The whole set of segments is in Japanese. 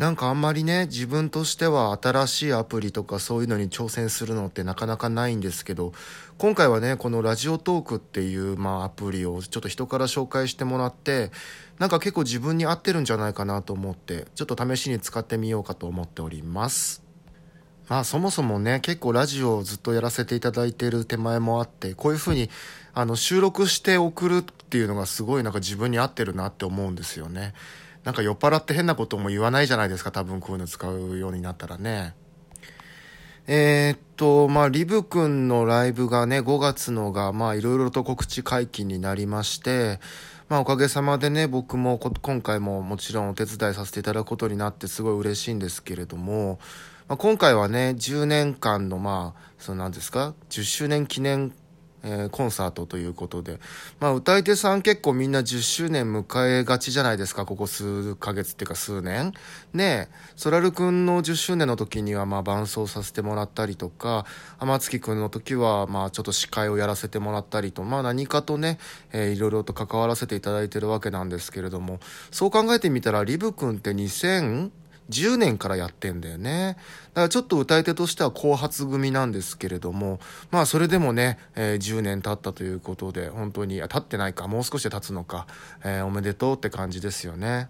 なんかあんまりね自分としては新しいアプリとかそういうのに挑戦するのってなかなかないんですけど今回はねこのラジオトークっていうまあアプリをちょっと人から紹介してもらってなんか結構自分に合ってるんじゃないかなと思ってちょっと試しに使ってみようかと思っております。まあそもそもね結構ラジオをずっとやらせていただいている手前もあってこういうふうにあの収録して送るっていうのがすごいなんか自分に合ってるなって思うんですよね。なんか酔っ払って変なことも言わないじゃないですか、多分こういうの使うようになったらね。えー、っと、まあ、リブくんのライブがね、5月のが、まあ、いろいろと告知解禁になりまして、まあ、おかげさまでね、僕も今回ももちろんお手伝いさせていただくことになってすごい嬉しいんですけれども、まあ、今回はね、10年間の、まあ、その何ですか、10周年記念えー、コンサートということで、まあ、歌い手さん結構みんな10周年迎えがちじゃないですか、ここ数ヶ月っていうか数年。ねえ、ソラルくんの10周年の時にはまあ伴奏させてもらったりとか、天月くんの時はまあちょっと司会をやらせてもらったりと、まあ何かとね、えー、いろいろと関わらせていただいてるわけなんですけれども、そう考えてみたらリブくんって2000、10年からやってんだよね。だからちょっと歌い手としては後発組なんですけれども、まあそれでもね、えー、10年経ったということで、本当に、あ経ってないか、もう少しで経つのか、えー、おめでとうって感じですよね。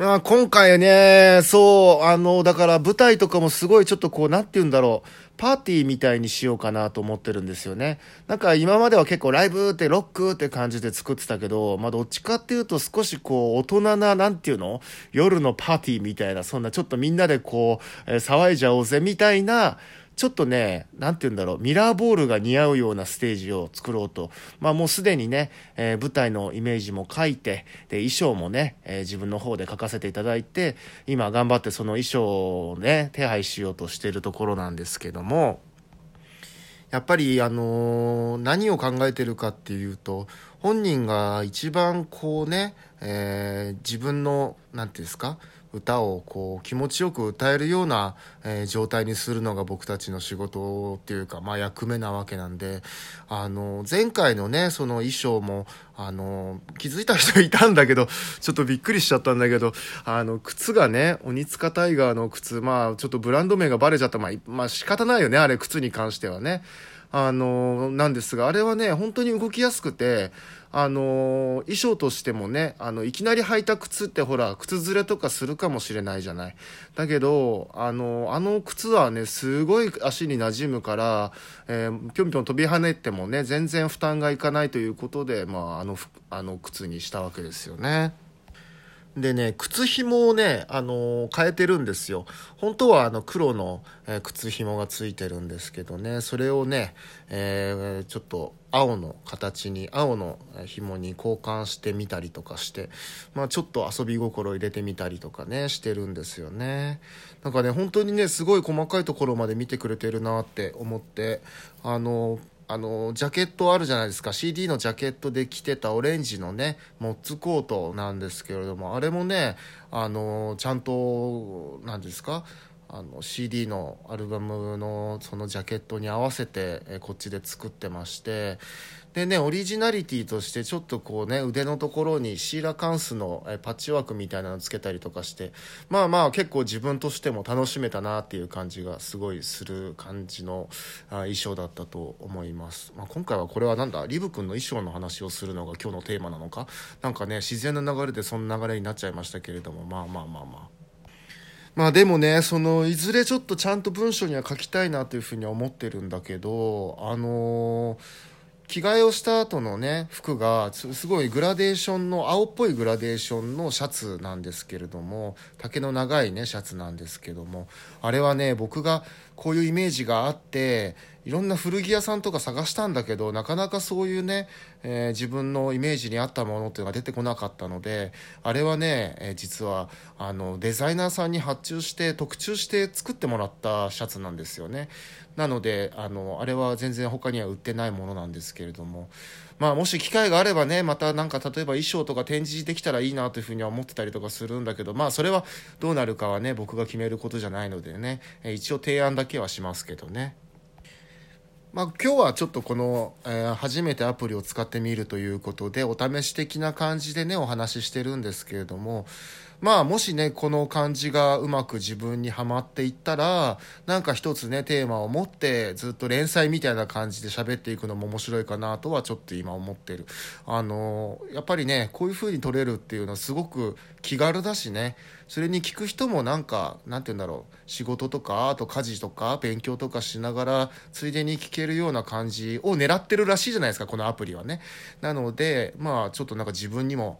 あ今回ね、そう、あの、だから舞台とかもすごいちょっとこう、なんて言うんだろう、パーティーみたいにしようかなと思ってるんですよね。なんか今までは結構ライブってロックって感じで作ってたけど、まあどっちかっていうと少しこう、大人な、なんていうの？夜のパーティーみたいな、そんなちょっとみんなでこう、えー、騒いじゃおうぜみたいな、ちょっとね、なんて言うんだろう、ミラーボールが似合うようなステージを作ろうと。まあもうすでにね、えー、舞台のイメージも書いて、で、衣装もね、えー、自分の方で書かせていただいて、今頑張ってその衣装をね、手配しようとしてるところなんですけども、やっぱりあのー、何を考えてるかっていうと、本人が一番こうね、えー、自分の、なんていうんですか、歌をこう気持ちよく歌えるような、えー、状態にするのが僕たちの仕事っていうか、まあ、役目なわけなんであの前回のねその衣装もあの気づいた人いたんだけどちょっとびっくりしちゃったんだけどあの靴がね鬼塚タイガーの靴まあちょっとブランド名がバレちゃったまあ、まあ仕方ないよねあれ靴に関してはね。あのなんですがあれはね本当に動きやすくてあの衣装としてもねあのいきなり履いた靴ってほら靴ずれとかするかもしれないじゃないだけどあのあの靴はねすごい足に馴染むから、えー、ぴょんぴょん飛び跳ねてもね全然負担がいかないということで、まあ、あのあの靴にしたわけですよね。でね、靴紐をね、あのー、変えてるんですよ。本当はあの黒の、えー、靴紐がついてるんですけどね、それをね、えー、ちょっと青の形に、青の紐に交換してみたりとかして、まあちょっと遊び心入れてみたりとかね、してるんですよね。なんかね、本当にね、すごい細かいところまで見てくれてるなって思って、あのーあのジャケットあるじゃないですか。CD のジャケットで着てたオレンジのねモッツコートなんですけれどもあれもねあのちゃんと何ですか？あの CD のアルバムのそのジャケットに合わせて、えこっちで作ってましてでねオリジナリティとしてちょっとこうね腕のところにシーラカンスの、えパッチワークみたいなのつけたりとかしてまあまあ結構自分としても楽しめたなっていう感じがすごいする感じのあ衣装だったと思います、まあ、今回はこれはなんだリブ君の衣装の話をするのが今日のテーマなのか？なんかね自然な流れでそんな流れになっちゃいましたけれどもまあまあまあまあ。まあでもねそのいずれちょっとちゃんと文章には書きたいなというふうに思ってるんだけどあのー着替えをした後のね服がすごいグラデーションの青っぽいグラデーションのシャツなんですけれども丈の長いねシャツなんですけどもあれはね僕がこういうイメージがあっていろんな古着屋さんとか探したんだけどなかなかそういうね、えー、自分のイメージに合ったものっていうのが出てこなかったのであれはね、えー、実はあのデザイナーさんに発注して特注して作ってもらったシャツなんですよねなのであのあれは全然他には売ってないものなんですけれどもまあもし機会があればねまたなんか例えば衣装とか展示できたらいいなというふうには思ってたりとかするんだけどまあそれはどうなるかはね僕が決めることじゃないのでねえ一応提案だけはしますけどね。まあ、今日はちょっとこの、えー、初めてアプリを使ってみるということでお試し的な感じでねお話ししてるんですけれどもまあもしねこの感じがうまく自分にはまっていったらなんか一つねテーマを持ってずっと連載みたいな感じで喋っていくのも面白いかなとはちょっと今思ってる。あのやっぱりねこういう風に撮れるっていうのはすごく気軽だしね。それに聞く人もなんかなんて言うんだろう。仕事とかあと家事とか勉強とかしながらついでに聞けるような感じを狙ってるらしいじゃないですかこのアプリはね。なのでまあちょっとなんか自分にも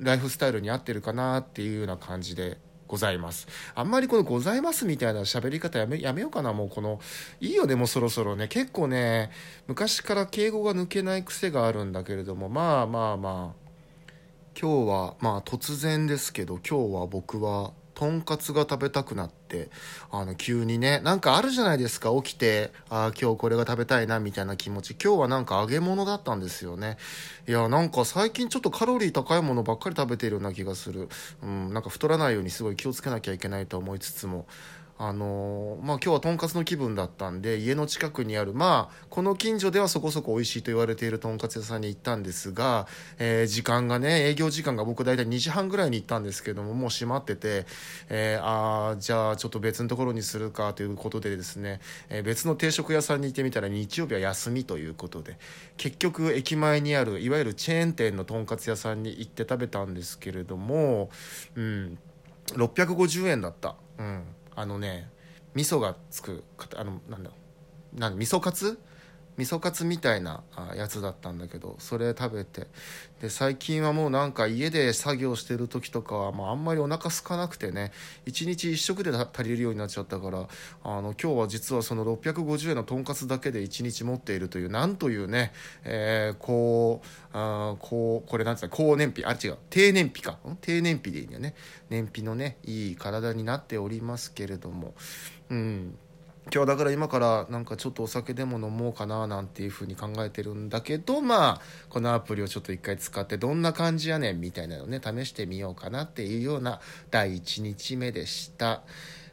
ライフスタイルに合ってるかなっていうような感じでございます。あんまりこのございますみたいな喋り方やめやめようかな、もうこの、いいよね、もうそろそろね。結構ね、昔から敬語が抜けない癖があるんだけれども、まあまあまあ、今日は、まあ突然ですけど、今日は僕はとんかつが食べたくなってあの急にねなんかあるじゃないですか起きてああ今日これが食べたいなみたいな気持ち。今日はなんか揚げ物だったんですよね。いやなんか最近ちょっとカロリー高いものばっかり食べているような気がする。うんなんか太らないようにすごい気をつけなきゃいけないと思いつつも。あのー、まあ、今日はとんかつの気分だったんで家の近くにあるまあこの近所ではそこそこ美味しいと言われているとんかつ屋さんに行ったんですが、えー、時間がね営業時間が僕大体2時半ぐらいに行ったんですけどももう閉まってて、えー、あじゃあちょっと別のところにするかということでですね、え別の定食屋さんに行ってみたら日曜日は休みということで結局駅前にあるいわゆるチェーン店のとんかつ屋さんに行って食べたんですけれどもうん650円だった。うんあのね味噌がつくあのなんだなん味噌カツ？味噌カツみたいなやつだったんだけどそれ食べて。で最近はもうなんか家で作業してる時とかは、まあ、あんまりお腹空かなくてね1日1食で足りるようになっちゃったからあの今日は実はその650円のとんかつだけで1日持っているというなんというね、えー、こうあこうこれなんつうの高燃費。あ違う。低燃費か。低燃費でいいんだよね。燃費のねいい体になっておりますけれども。うん。今日だから今からなんかちょっとお酒でも飲もうかななんていうふうに考えてるんだけどまあこのアプリをちょっと一回使ってどんな感じやねんみたいなのね試してみようかなっていうような第1日目でした。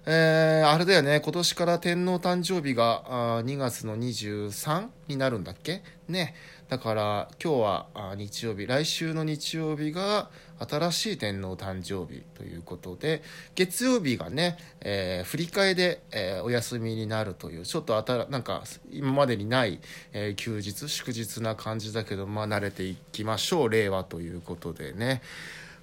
えー、あれだよね、今年から天皇誕生日があ2月の23になるんだっけ？ね。だから今日は日曜日、来週の日曜日が新しい天皇誕生日ということで、月曜日がね、えー、振り替えで、えー、お休みになるという、ちょっとあた、なんか今までにない、えー、休日、祝日な感じだけど、まあ慣れていきましょう、令和ということでね。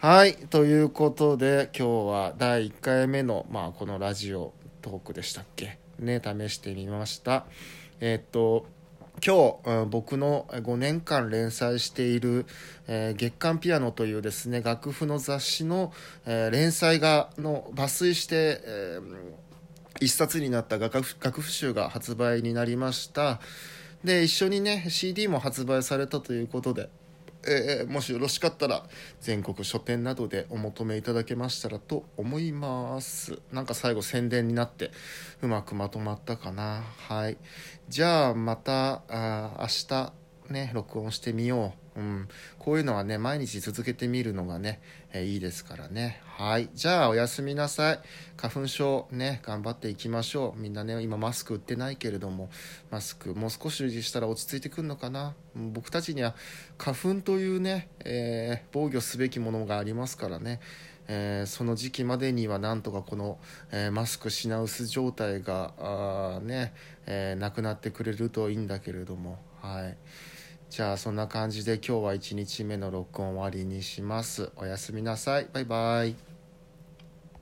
はい。ということで、今日は第1回目の、まあ、このラジオトークでしたっけ？ね、試してみました。え、っと、今日、僕の5年間連載している、えー、月刊ピアノというですね、楽譜の雑誌の、えー、連載が、の抜粋して、えー、一冊になった楽譜楽譜集が発売になりました。で、一緒にね、CD も発売されたということで、えー、もしよろしかったら全国書店などでお求めいただけましたらと思います。なんか最後宣伝になってうまくまとまったかな。はい。じゃあまたあ明日ね録音してみよう。うん、こういうのはね毎日続けてみるのがね、え、いいですからね。はい。じゃあおやすみなさい。花粉症ね頑張っていきましょう。みんなね今マスク売ってないけれどもマスクもう少ししたら落ち着いてくるのかな？僕たちには花粉というね、えー、防御すべきものがありますからね。えー、その時期までにはなんとかこの、えー、マスク品薄状態がね、え、なくなってくれるといいんだけれども。はい。じゃあそんな感じで今日は1日目の録音終わりにします。おやすみなさい。バイバイ。